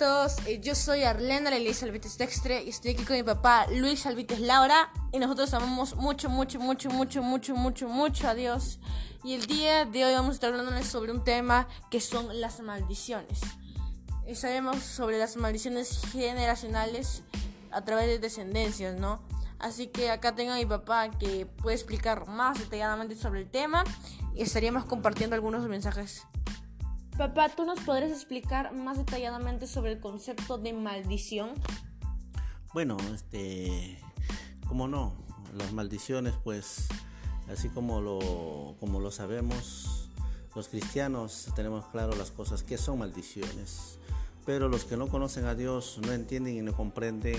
todos, eh, yo soy Arlena Elisa Alvites Dextre y estoy aquí con mi papá Luis Alvites Laura y nosotros amamos mucho, mucho, mucho, mucho, mucho, mucho, mucho a Dios. Y el día de hoy vamos a estar hablándoles sobre un tema que son las maldiciones. Y sabemos sobre las maldiciones generacionales a través de descendencias, ¿no? Así que acá tengo a mi papá que puede explicar más detalladamente sobre el tema y estaríamos compartiendo algunos mensajes Papá, ¿tú nos podrías explicar más detalladamente sobre el concepto de maldición? Bueno, este, como no, las maldiciones, pues, así como lo, como lo sabemos, los cristianos tenemos claro las cosas que son maldiciones, pero los que no conocen a Dios no entienden y no comprenden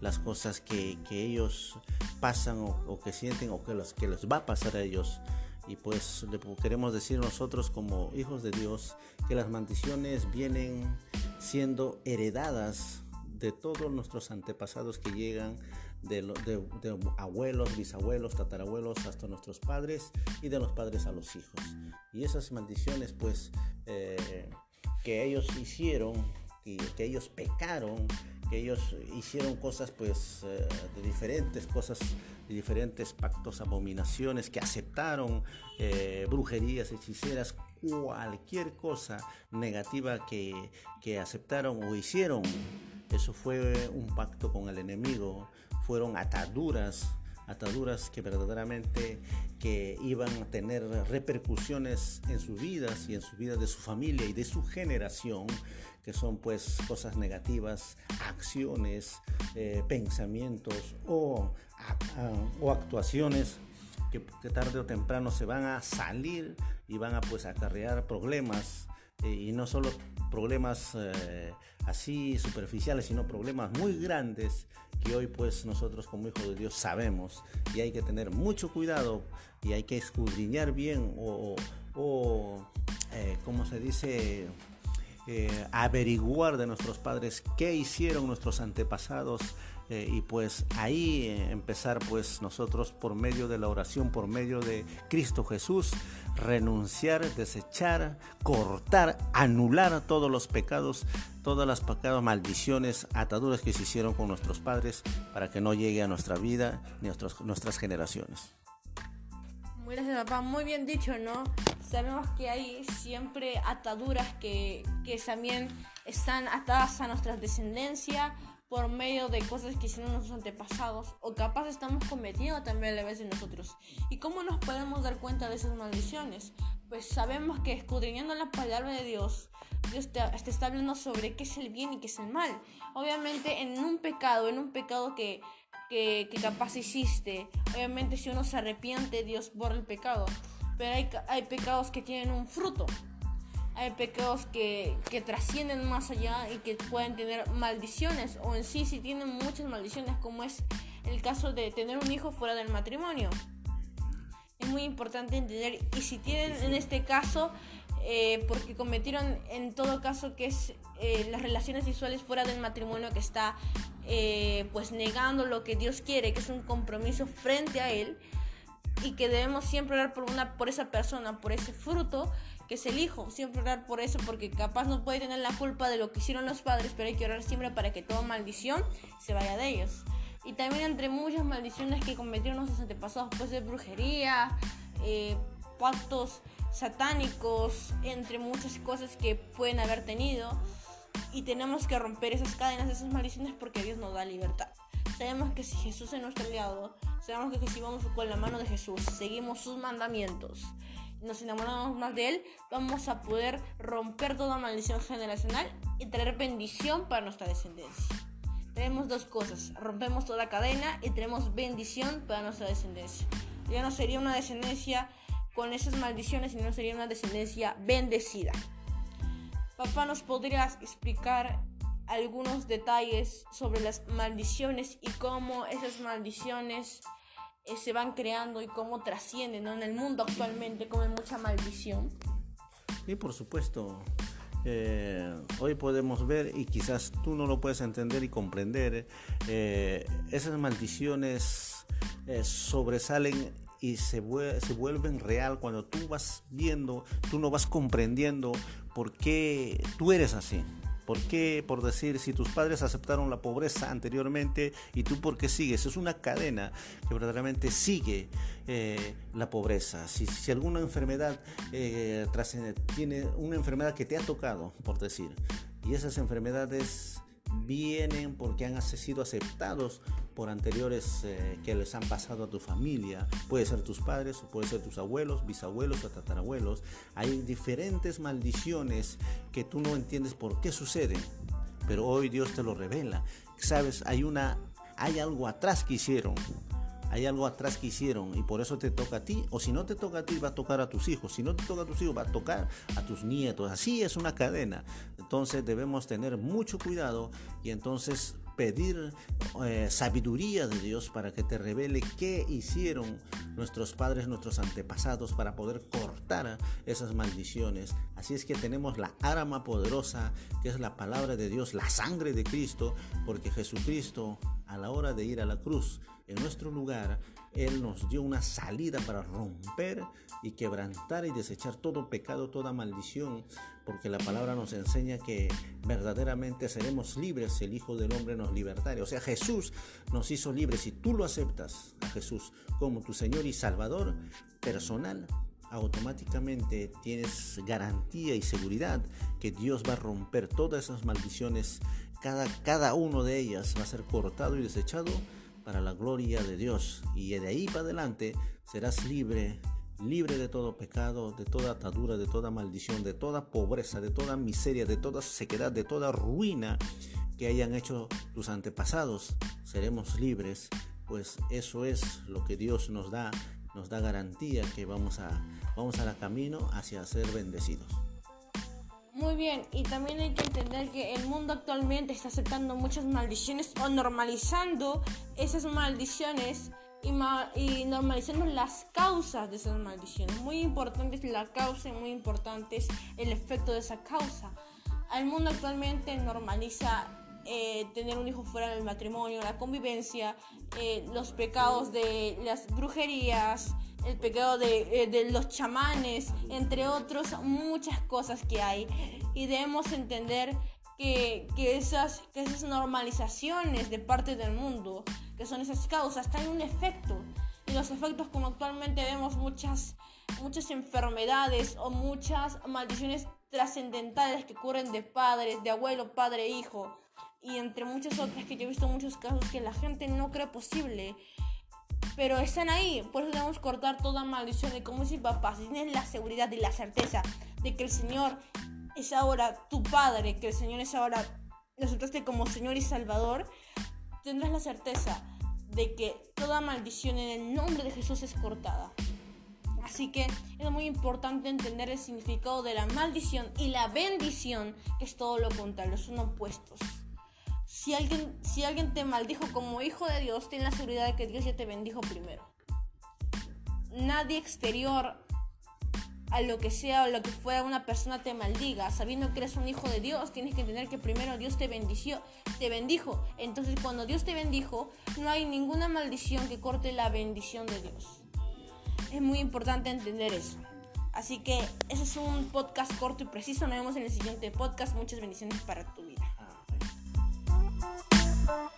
las cosas que, ellos pasan o, o, que sienten o que, los, que les va a pasar a ellos y pues queremos decir nosotros como hijos de Dios que las maldiciones vienen siendo heredadas de todos nuestros antepasados que llegan de, de, abuelos, bisabuelos, tatarabuelos hasta nuestros padres y de los padres a los hijos. Y esas maldiciones pues eh, que ellos hicieron y que ellos pecaron, que ellos hicieron cosas pues eh, de diferentes cosas diferentes pactos, abominaciones, que aceptaron eh, brujerías, hechiceras, cualquier cosa negativa que, que aceptaron o hicieron. Eso fue un pacto con el enemigo, fueron ataduras ataduras que verdaderamente que iban a tener repercusiones en sus vidas y en su vida de su familia y de su generación, que son pues cosas negativas, acciones, eh, pensamientos o, o actuaciones que, tarde o temprano se van a salir y van a pues acarrear problemas y no solo problemas eh, así superficiales, sino problemas muy grandes que hoy pues nosotros como hijos de Dios sabemos y hay que tener mucho cuidado y hay que escudriñar bien o, o eh, como se dice, eh, averiguar de nuestros padres qué hicieron nuestros antepasados eh, y pues ahí eh, empezar pues nosotros por medio de la oración, por medio de Cristo Jesús, renunciar, desechar, cortar, anular todos los pecados, todas las pecados, maldiciones, ataduras que se hicieron con nuestros padres para que no llegue a nuestra vida ni a nuestras generaciones. Gracias papá, muy bien dicho, ¿no? Sabemos que hay siempre ataduras que, que también están atadas a nuestra descendencia por medio de cosas que hicieron nuestros antepasados o capaz estamos cometiendo también a la vez de nosotros. ¿Y cómo nos podemos dar cuenta de esas maldiciones? Pues sabemos que escudriñando la palabra de Dios, Dios te, está hablando sobre qué es el bien y qué es el mal. Obviamente en un pecado, en un pecado que, que, que capaz hiciste, obviamente si uno se arrepiente, Dios borra el pecado. Pero hay, hay pecados que tienen un fruto hay pecados que, que, trascienden más allá y que pueden tener maldiciones o en sí si tienen muchas maldiciones como es el caso de tener un hijo fuera del matrimonio. Es muy importante entender y si tienen en este caso eh, porque cometieron en todo caso que es eh, las relaciones sexuales fuera del matrimonio que está eh, pues negando lo que Dios quiere, que es un compromiso frente a Él y que debemos siempre orar por, una, por esa persona, por ese fruto que es el hijo. Siempre orar por eso porque capaz no puede tener la culpa de lo que hicieron los padres, pero hay que orar siempre para que toda maldición se vaya de ellos. Y también entre muchas maldiciones que cometieron nuestros antepasados, pues de brujería, eh, pactos satánicos, entre muchas cosas que pueden haber tenido. Y tenemos que romper esas cadenas, esas maldiciones porque Dios nos da libertad. Sabemos que si Jesús es nuestro aliado, sabemos que si vamos con la mano de Jesús, seguimos sus mandamientos, nos enamoramos más de Él, vamos a poder romper toda maldición generacional y traer bendición para nuestra descendencia. Tenemos dos cosas, rompemos toda cadena y tenemos bendición para nuestra descendencia. Ya no sería una descendencia con esas maldiciones, sino sería una descendencia bendecida. Papá, ¿nos podrías explicar algunos detalles sobre las maldiciones y cómo esas maldiciones eh, se van creando y cómo trascienden en el mundo actualmente, como hay mucha maldición. Sí, por supuesto. Eh, hoy podemos ver, y quizás tú no lo puedes entender y comprender, eh, esas maldiciones sobresalen y se, se vuelven real cuando tú vas viendo, tú no vas comprendiendo por qué tú eres así. ¿Por qué? Por decir, si tus padres aceptaron la pobreza anteriormente y tú por qué sigues. Es una cadena que verdaderamente sigue eh, la pobreza. Si, alguna enfermedad eh, tiene una enfermedad que te ha tocado, por decir, y esas enfermedades vienen porque han sido aceptados por anteriores eh, que les han pasado a tu familia. Puede ser tus padres, puede ser tus abuelos, bisabuelos o tatarabuelos. Hay diferentes maldiciones que tú no entiendes por qué suceden, pero hoy Dios te lo revela. Sabes, hay una, hay algo atrás que hicieron hay algo atrás que hicieron y por eso te toca a ti. O si no te toca a ti, va a tocar a tus hijos. Si no te toca a tus hijos, va a tocar a tus nietos. Así es una cadena. Entonces debemos tener mucho cuidado y entonces pedir eh, sabiduría de Dios para que te revele qué hicieron nuestros padres, nuestros antepasados para poder cortar esas maldiciones. Así es que tenemos la arma poderosa que es la palabra de Dios, la sangre de Cristo, porque Jesucristo a la hora de ir a la cruz en nuestro lugar, Él nos dio una salida para romper y quebrantar y desechar todo pecado, toda maldición, porque la palabra nos enseña que verdaderamente seremos libres si el Hijo del Hombre nos libertare. O sea, Jesús nos hizo libres. Si tú lo aceptas a Jesús como tu Señor y Salvador personal, automáticamente tienes garantía y seguridad que Dios va a romper todas esas maldiciones. Cada, cada uno de ellas va a ser cortado y desechado para la gloria de Dios. Y de ahí para adelante serás libre, libre de todo pecado, de toda atadura, de toda maldición, de toda pobreza, de toda miseria, de toda sequedad, de toda ruina que hayan hecho tus antepasados. Seremos libres, pues eso es lo que Dios nos da, nos da garantía que vamos a vamos a la camino hacia ser bendecidos. Muy bien, y también hay que entender que el mundo actualmente está aceptando muchas maldiciones o normalizando esas maldiciones y, normalizando las causas de esas maldiciones. Muy importante es la causa y muy importante es el efecto de esa causa. El mundo actualmente normaliza eh, tener un hijo fuera del matrimonio, la convivencia, eh, los pecados de las brujerías, el pecado eh, de, los chamanes, entre otros, muchas cosas que hay. Y debemos entender que, esas, que esas normalizaciones de parte del mundo, que son esas causas, tienen un efecto. Y los efectos, como actualmente vemos muchas, muchas enfermedades o muchas maldiciones trascendentales que ocurren de padres, de abuelo, padre, hijo, y entre muchas otras que yo he visto muchos casos que la gente no cree posible pero están ahí. Por eso debemos cortar toda maldición. Y como dice papá, si tienes la seguridad y la certeza de que el Señor es ahora tu Padre, que el Señor es ahora, lo aceptaste como Señor y Salvador, tendrás la certeza de que toda maldición en el nombre de Jesús es cortada. Así que es muy importante entender el significado de la maldición y la bendición, que es todo lo contrario, son opuestos. Si alguien, si alguien te maldijo como hijo de Dios, ten la seguridad de que Dios ya te bendijo primero. Nadie exterior a lo que sea o lo que fuera una persona te maldiga, sabiendo que eres un hijo de Dios, tienes que entender que primero Dios te bendició, te bendijo. Entonces, cuando Dios te bendijo, no hay ninguna maldición que corte la bendición de Dios. Es muy importante entender eso. Así que ese es un podcast corto y preciso. Nos vemos en el siguiente podcast. Muchas bendiciones para tu vida. Thank you.